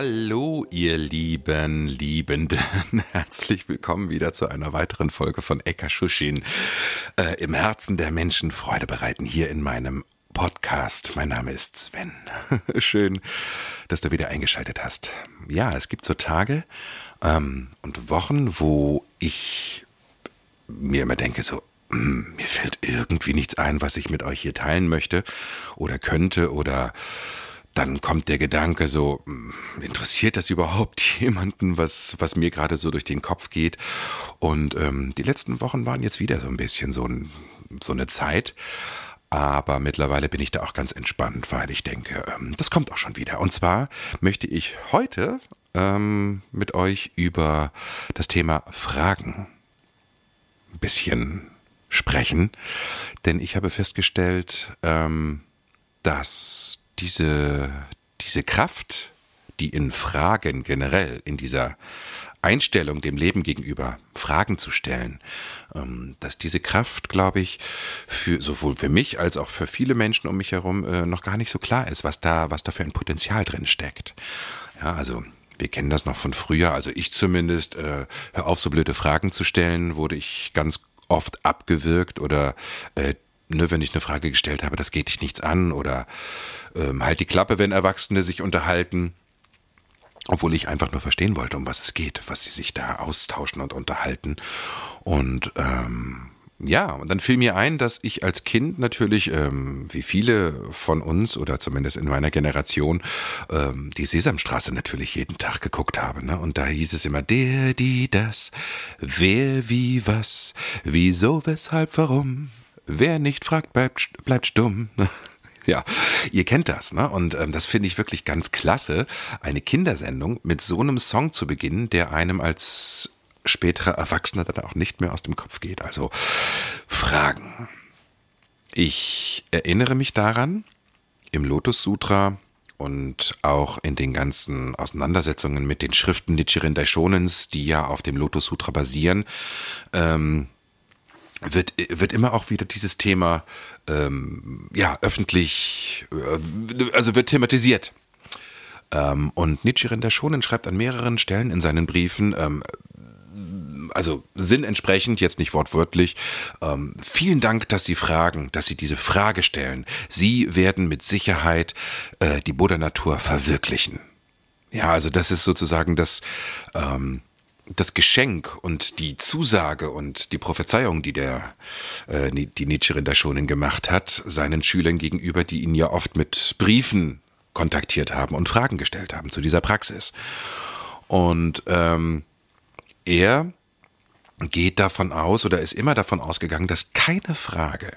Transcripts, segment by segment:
Hallo, ihr lieben Liebenden. Herzlich willkommen wieder zu einer weiteren Folge von Eka Shushin. Äh, Im Herzen der Menschen Freude bereiten hier in meinem Podcast. Mein Name ist Sven. Schön, dass du wieder eingeschaltet hast. Ja, es gibt so Tage ähm, und Wochen, wo ich mir immer denke, so, hm, mir fällt irgendwie nichts ein, was ich mit euch hier teilen möchte oder könnte oder dann kommt der Gedanke so, hm, interessiert das überhaupt jemanden, was, was mir gerade so durch den Kopf geht? Und ähm, die letzten Wochen waren jetzt wieder so ein bisschen so, ein, so eine Zeit. Aber mittlerweile bin ich da auch ganz entspannt, weil ich denke, ähm, das kommt auch schon wieder. Und zwar möchte ich heute ähm, mit euch über das Thema Fragen ein bisschen sprechen. Denn ich habe festgestellt, ähm, dass diese, diese Kraft, die in Fragen generell, in dieser Einstellung dem Leben gegenüber, Fragen zu stellen, ähm, dass diese Kraft, glaube ich, für sowohl für mich als auch für viele Menschen um mich herum äh, noch gar nicht so klar ist, was da, was da für ein Potenzial drin steckt. Ja, also wir kennen das noch von früher, also ich zumindest, äh, hör auf, so blöde Fragen zu stellen, wurde ich ganz oft abgewirkt oder äh, ne, wenn ich eine Frage gestellt habe, das geht dich nichts an oder ähm, halt die Klappe, wenn Erwachsene sich unterhalten. Obwohl ich einfach nur verstehen wollte, um was es geht, was sie sich da austauschen und unterhalten. Und ähm, ja, und dann fiel mir ein, dass ich als Kind natürlich, ähm, wie viele von uns oder zumindest in meiner Generation, ähm, die Sesamstraße natürlich jeden Tag geguckt habe. Ne? Und da hieß es immer, der, die, das, wer, wie, was, wieso, weshalb, warum. Wer nicht fragt, bleibt, bleibt stumm. Ja, ihr kennt das, ne? Und ähm, das finde ich wirklich ganz klasse, eine Kindersendung mit so einem Song zu beginnen, der einem als späterer Erwachsener dann auch nicht mehr aus dem Kopf geht. Also Fragen. Ich erinnere mich daran, im Lotus Sutra und auch in den ganzen Auseinandersetzungen mit den Schriften Nichiren Daishonens, die ja auf dem Lotus Sutra basieren, ähm, wird, wird immer auch wieder dieses Thema ähm, ja, öffentlich, äh, also wird thematisiert. Ähm, und Nichiren Daishonin schreibt an mehreren Stellen in seinen Briefen, ähm, also sinnentsprechend, jetzt nicht wortwörtlich, ähm, vielen Dank, dass Sie fragen, dass Sie diese Frage stellen. Sie werden mit Sicherheit äh, die Buddha-Natur verwirklichen. Ja, also das ist sozusagen das, ähm, das Geschenk und die Zusage und die Prophezeiung, die der äh, die Nichiren da schon gemacht hat, seinen Schülern gegenüber, die ihn ja oft mit Briefen kontaktiert haben und Fragen gestellt haben zu dieser Praxis. Und ähm, er geht davon aus oder ist immer davon ausgegangen, dass keine Frage,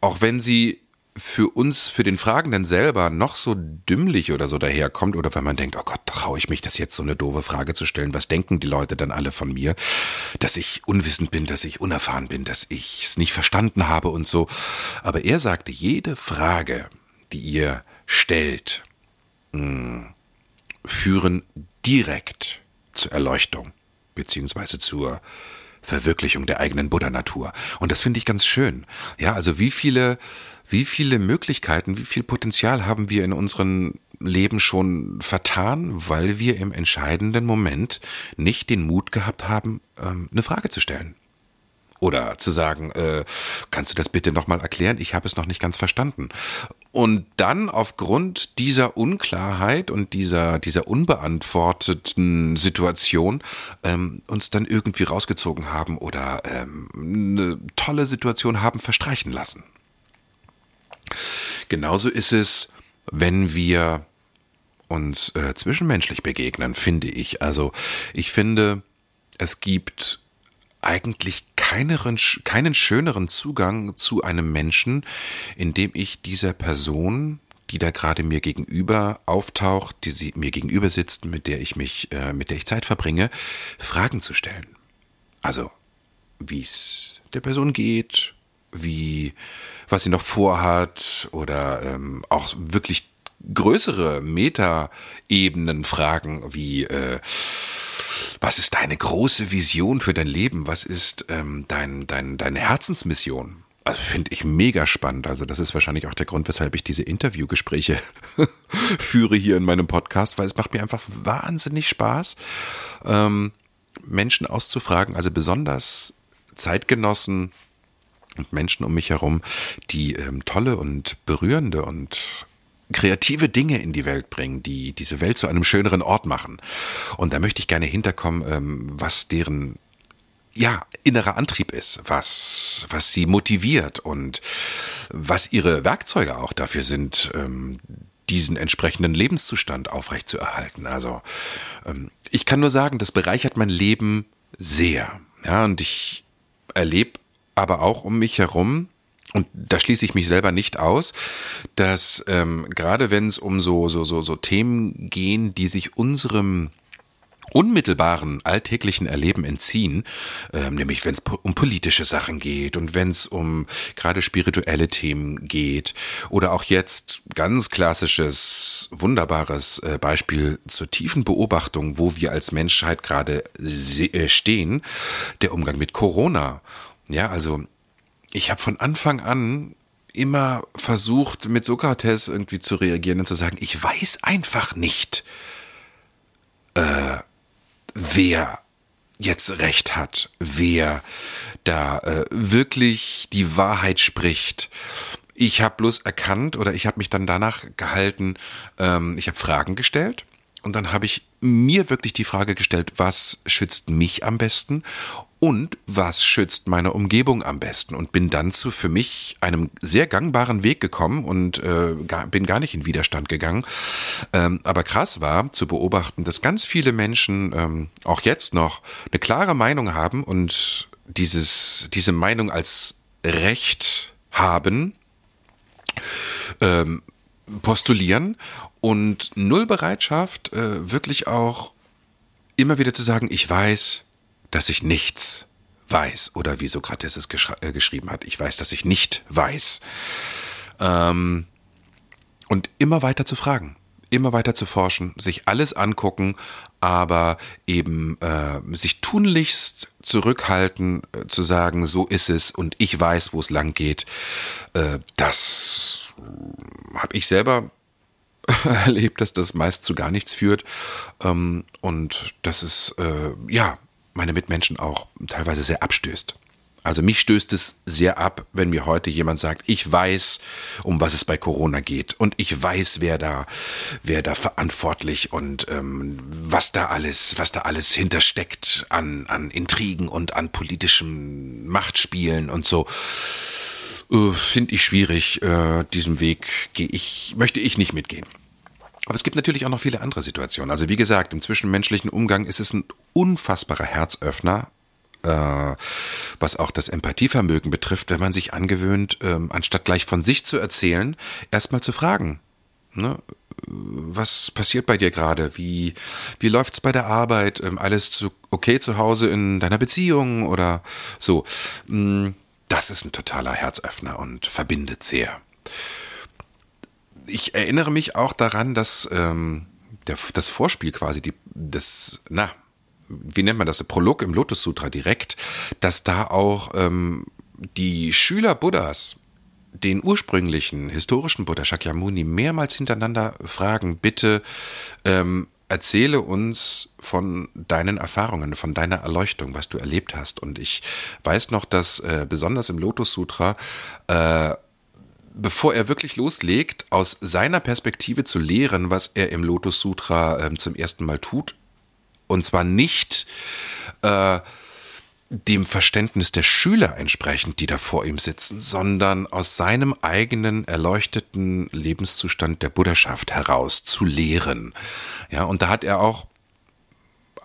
auch wenn sie für uns, für den Fragenden selber noch so dümmlich oder so daherkommt oder wenn man denkt, oh Gott, traue ich mich das jetzt so eine doofe Frage zu stellen, was denken die Leute dann alle von mir, dass ich unwissend bin, dass ich unerfahren bin, dass ich es nicht verstanden habe und so. Aber er sagte, jede Frage, die ihr stellt, hm, führen direkt zur Erleuchtung beziehungsweise zur Verwirklichung der eigenen Buddha-Natur. Und das finde ich ganz schön. Ja, also wie viele, wie viele Möglichkeiten, wie viel Potenzial haben wir in unserem Leben schon vertan, weil wir im entscheidenden Moment nicht den Mut gehabt haben, ähm, eine Frage zu stellen. Oder zu sagen, äh, kannst du das bitte nochmal erklären? Ich habe es noch nicht ganz verstanden. Und dann aufgrund dieser Unklarheit und dieser, dieser unbeantworteten Situation ähm, uns dann irgendwie rausgezogen haben oder ähm, eine tolle Situation haben verstreichen lassen. Genauso ist es, wenn wir uns äh, zwischenmenschlich begegnen, finde ich. Also ich finde, es gibt eigentlich keinen, keinen schöneren Zugang zu einem Menschen, indem ich dieser Person die da gerade mir gegenüber auftaucht, die sie mir gegenüber sitzt, mit der ich mich, äh, mit der ich Zeit verbringe, Fragen zu stellen. Also, wie es der Person geht, wie, was sie noch vorhat oder ähm, auch wirklich größere Meta-Ebenen fragen, wie äh, was ist deine große Vision für dein Leben? Was ist ähm, dein, dein, deine Herzensmission? Also finde ich mega spannend. Also das ist wahrscheinlich auch der Grund, weshalb ich diese Interviewgespräche führe hier in meinem Podcast, weil es macht mir einfach wahnsinnig Spaß, ähm, Menschen auszufragen, also besonders Zeitgenossen und Menschen um mich herum, die ähm, tolle und berührende und kreative Dinge in die Welt bringen, die diese Welt zu einem schöneren Ort machen. Und da möchte ich gerne hinterkommen, ähm, was deren ja, innerer Antrieb ist, was, was sie motiviert und was ihre Werkzeuge auch dafür sind, ähm, diesen entsprechenden Lebenszustand aufrechtzuerhalten. Also ähm, ich kann nur sagen, das bereichert mein Leben sehr. Ja, und ich erlebe aber auch um mich herum und da schließe ich mich selber nicht aus, dass ähm, gerade wenn es um so, so, so, so Themen gehen, die sich unserem unmittelbaren alltäglichen Erleben entziehen, ähm, nämlich wenn es um politische Sachen geht und wenn es um gerade spirituelle Themen geht oder auch jetzt ganz klassisches, wunderbares äh, Beispiel zur tiefen Beobachtung, wo wir als Menschheit gerade äh, stehen, der Umgang mit Corona. Ja, also ich habe von Anfang an immer versucht, mit Sokrates irgendwie zu reagieren und zu sagen, ich weiß einfach nicht, äh, wer jetzt recht hat, wer da äh, wirklich die Wahrheit spricht. Ich habe bloß erkannt oder ich habe mich dann danach gehalten, ähm, ich habe Fragen gestellt und dann habe ich mir wirklich die Frage gestellt, was schützt mich am besten und was schützt meine Umgebung am besten und bin dann zu für mich einem sehr gangbaren Weg gekommen und äh, gar, bin gar nicht in Widerstand gegangen. Ähm, aber krass war zu beobachten, dass ganz viele Menschen ähm, auch jetzt noch eine klare Meinung haben und dieses, diese Meinung als Recht haben, ähm, postulieren und null Bereitschaft, äh, wirklich auch immer wieder zu sagen, ich weiß, dass ich nichts weiß oder wie Sokrates es äh, geschrieben hat, ich weiß, dass ich nicht weiß. Ähm, und immer weiter zu fragen, immer weiter zu forschen, sich alles angucken, aber eben äh, sich tunlichst zurückhalten, äh, zu sagen, so ist es und ich weiß, wo es lang geht. Äh, das habe ich selber erlebt, dass das meist zu gar nichts führt. Ähm, und das ist, äh, ja, meine Mitmenschen auch teilweise sehr abstößt. Also mich stößt es sehr ab, wenn mir heute jemand sagt, ich weiß, um was es bei Corona geht und ich weiß, wer da, wer da verantwortlich und ähm, was da alles, was da alles hintersteckt an an Intrigen und an politischem Machtspielen und so. Äh, Finde ich schwierig. Äh, diesem Weg gehe ich, möchte ich nicht mitgehen. Aber es gibt natürlich auch noch viele andere Situationen. Also wie gesagt, im zwischenmenschlichen Umgang ist es ein unfassbarer Herzöffner, äh, was auch das Empathievermögen betrifft, wenn man sich angewöhnt, äh, anstatt gleich von sich zu erzählen, erstmal zu fragen. Ne? Was passiert bei dir gerade? Wie, wie läuft es bei der Arbeit? Ähm, alles zu, okay zu Hause in deiner Beziehung oder so? Mm, das ist ein totaler Herzöffner und verbindet sehr ich erinnere mich auch daran, dass ähm, der, das Vorspiel quasi, die, das, na, wie nennt man das, der Prolog im Lotus Sutra direkt, dass da auch ähm, die Schüler Buddhas den ursprünglichen historischen Buddha Shakyamuni mehrmals hintereinander fragen, bitte ähm, erzähle uns von deinen Erfahrungen, von deiner Erleuchtung, was du erlebt hast. Und ich weiß noch, dass äh, besonders im Lotus Sutra äh, bevor er wirklich loslegt, aus seiner Perspektive zu lehren, was er im Lotus Sutra äh, zum ersten Mal tut. Und zwar nicht äh, dem Verständnis der Schüler entsprechend, die da vor ihm sitzen, sondern aus seinem eigenen erleuchteten Lebenszustand der Buddhaschaft heraus zu lehren. Ja, und da hat er auch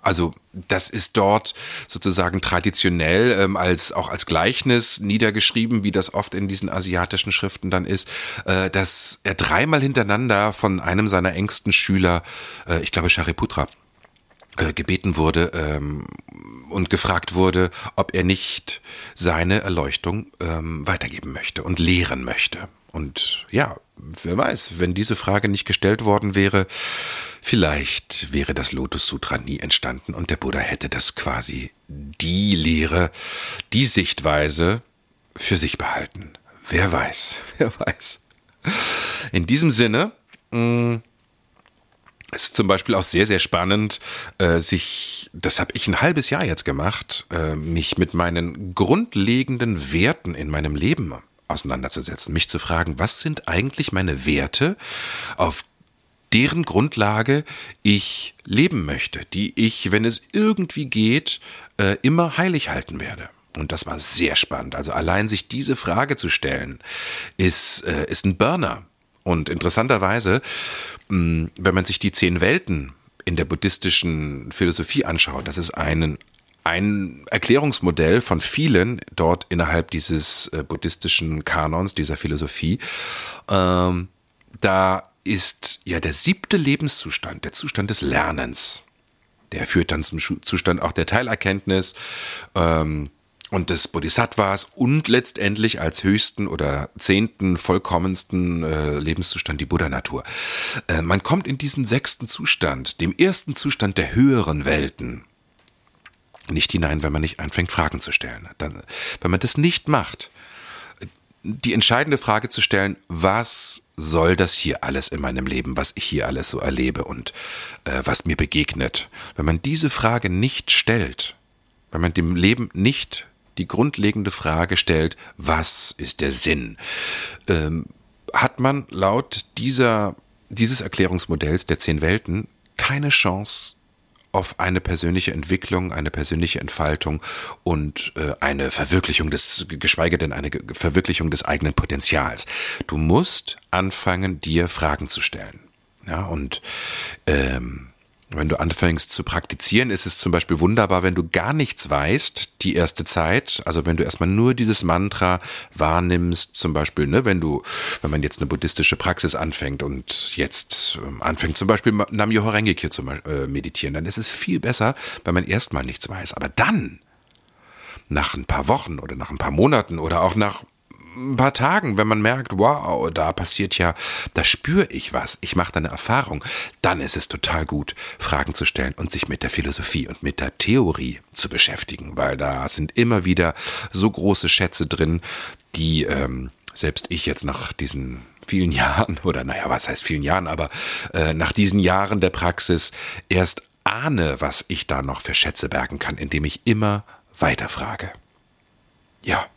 also das ist dort sozusagen traditionell ähm, als auch als Gleichnis niedergeschrieben, wie das oft in diesen asiatischen Schriften dann ist, äh, dass er dreimal hintereinander von einem seiner engsten Schüler, äh, ich glaube Shariputra, äh, gebeten wurde ähm, und gefragt wurde, ob er nicht seine Erleuchtung ähm, weitergeben möchte und lehren möchte. Und ja, wer weiß, wenn diese Frage nicht gestellt worden wäre, vielleicht wäre das Lotus Sutra nie entstanden und der Buddha hätte das quasi die Lehre, die Sichtweise für sich behalten. Wer weiß, wer weiß. In diesem Sinne, mh, mm, ist zum Beispiel auch sehr, sehr spannend, äh, sich, das habe ich ein halbes Jahr jetzt gemacht, äh, mich mit meinen grundlegenden Werten in meinem Leben auseinanderzusetzen, mich zu fragen, was sind eigentlich meine Werte, auf deren Grundlage ich leben möchte, die ich, wenn es irgendwie geht, äh, immer heilig halten werde. Und das war sehr spannend. Also allein sich diese Frage zu stellen, ist, äh, ist ein Burner. Und interessanterweise, wenn man sich die zehn Welten in der buddhistischen Philosophie anschaut, das ist ein, ein Erklärungsmodell von vielen dort innerhalb dieses äh, buddhistischen Kanons, dieser Philosophie. Ähm, da ist ja der siebte Lebenszustand, der Zustand des Lernens. Der führt dann zum Zustand auch der Teilerkenntnis. Ähm, und des Bodhisattvas und letztendlich als höchsten oder zehnten, vollkommensten äh, Lebenszustand die Buddha-Natur. Äh, man kommt in diesen sechsten Zustand, dem ersten Zustand der höheren Welten, nicht hinein, wenn man nicht anfängt, Fragen zu stellen. Dann, wenn man das nicht macht, die entscheidende Frage zu stellen, was soll das hier alles in meinem Leben, was ich hier alles so erlebe und äh, was mir begegnet. Wenn man diese Frage nicht stellt, wenn man dem Leben nicht die grundlegende Frage stellt, was ist der Sinn? Ähm, hat man laut dieser, dieses Erklärungsmodells der zehn Welten keine Chance auf eine persönliche Entwicklung, eine persönliche Entfaltung und äh, eine Verwirklichung des, geschweige denn eine Verwirklichung des eigenen Potenzials. Du musst anfangen, dir Fragen zu stellen. Ja, und ähm, wenn du anfängst zu praktizieren, ist es zum Beispiel wunderbar, wenn du gar nichts weißt, die erste Zeit. Also wenn du erstmal nur dieses Mantra wahrnimmst, zum Beispiel, ne, wenn du, wenn man jetzt eine buddhistische Praxis anfängt und jetzt ähm, anfängt zum Beispiel Nam Myoho Renge zu meditieren, dann ist es viel besser, wenn man erstmal nichts weiß. Aber dann, nach ein paar Wochen oder nach ein paar Monaten oder auch nach ein paar Tagen, wenn man merkt, wow, da passiert ja, da spüre ich was, ich mache da eine Erfahrung, dann ist es total gut, Fragen zu stellen und sich mit der Philosophie und mit der Theorie zu beschäftigen, weil da sind immer wieder so große Schätze drin, die ähm, selbst ich jetzt nach diesen vielen Jahren, oder naja, was heißt vielen Jahren, aber äh, nach diesen Jahren der Praxis erst ahne, was ich da noch für Schätze bergen kann, indem ich immer weiterfrage. Ja.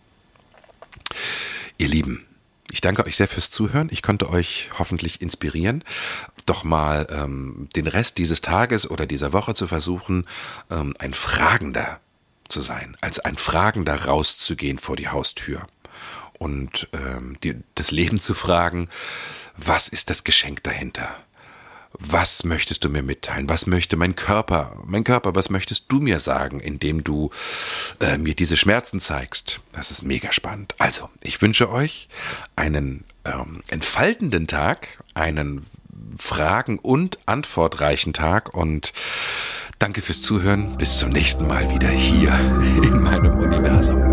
Ihr Lieben, ich danke euch sehr fürs Zuhören. Ich konnte euch hoffentlich inspirieren, doch mal ähm, den Rest dieses Tages oder dieser Woche zu versuchen, ähm, ein Fragender zu sein, als ein Fragender rauszugehen vor die Haustür und ähm, die, das Leben zu fragen, was ist das Geschenk dahinter? Was möchtest du mir mitteilen? Was möchte mein Körper? Mein Körper, was möchtest du mir sagen, indem du äh, mir diese Schmerzen zeigst? Das ist mega spannend. Also, ich wünsche euch einen ähm, entfaltenden Tag, einen Fragen- und Antwortreichen Tag und danke fürs Zuhören. Bis zum nächsten Mal wieder hier in meinem Universum.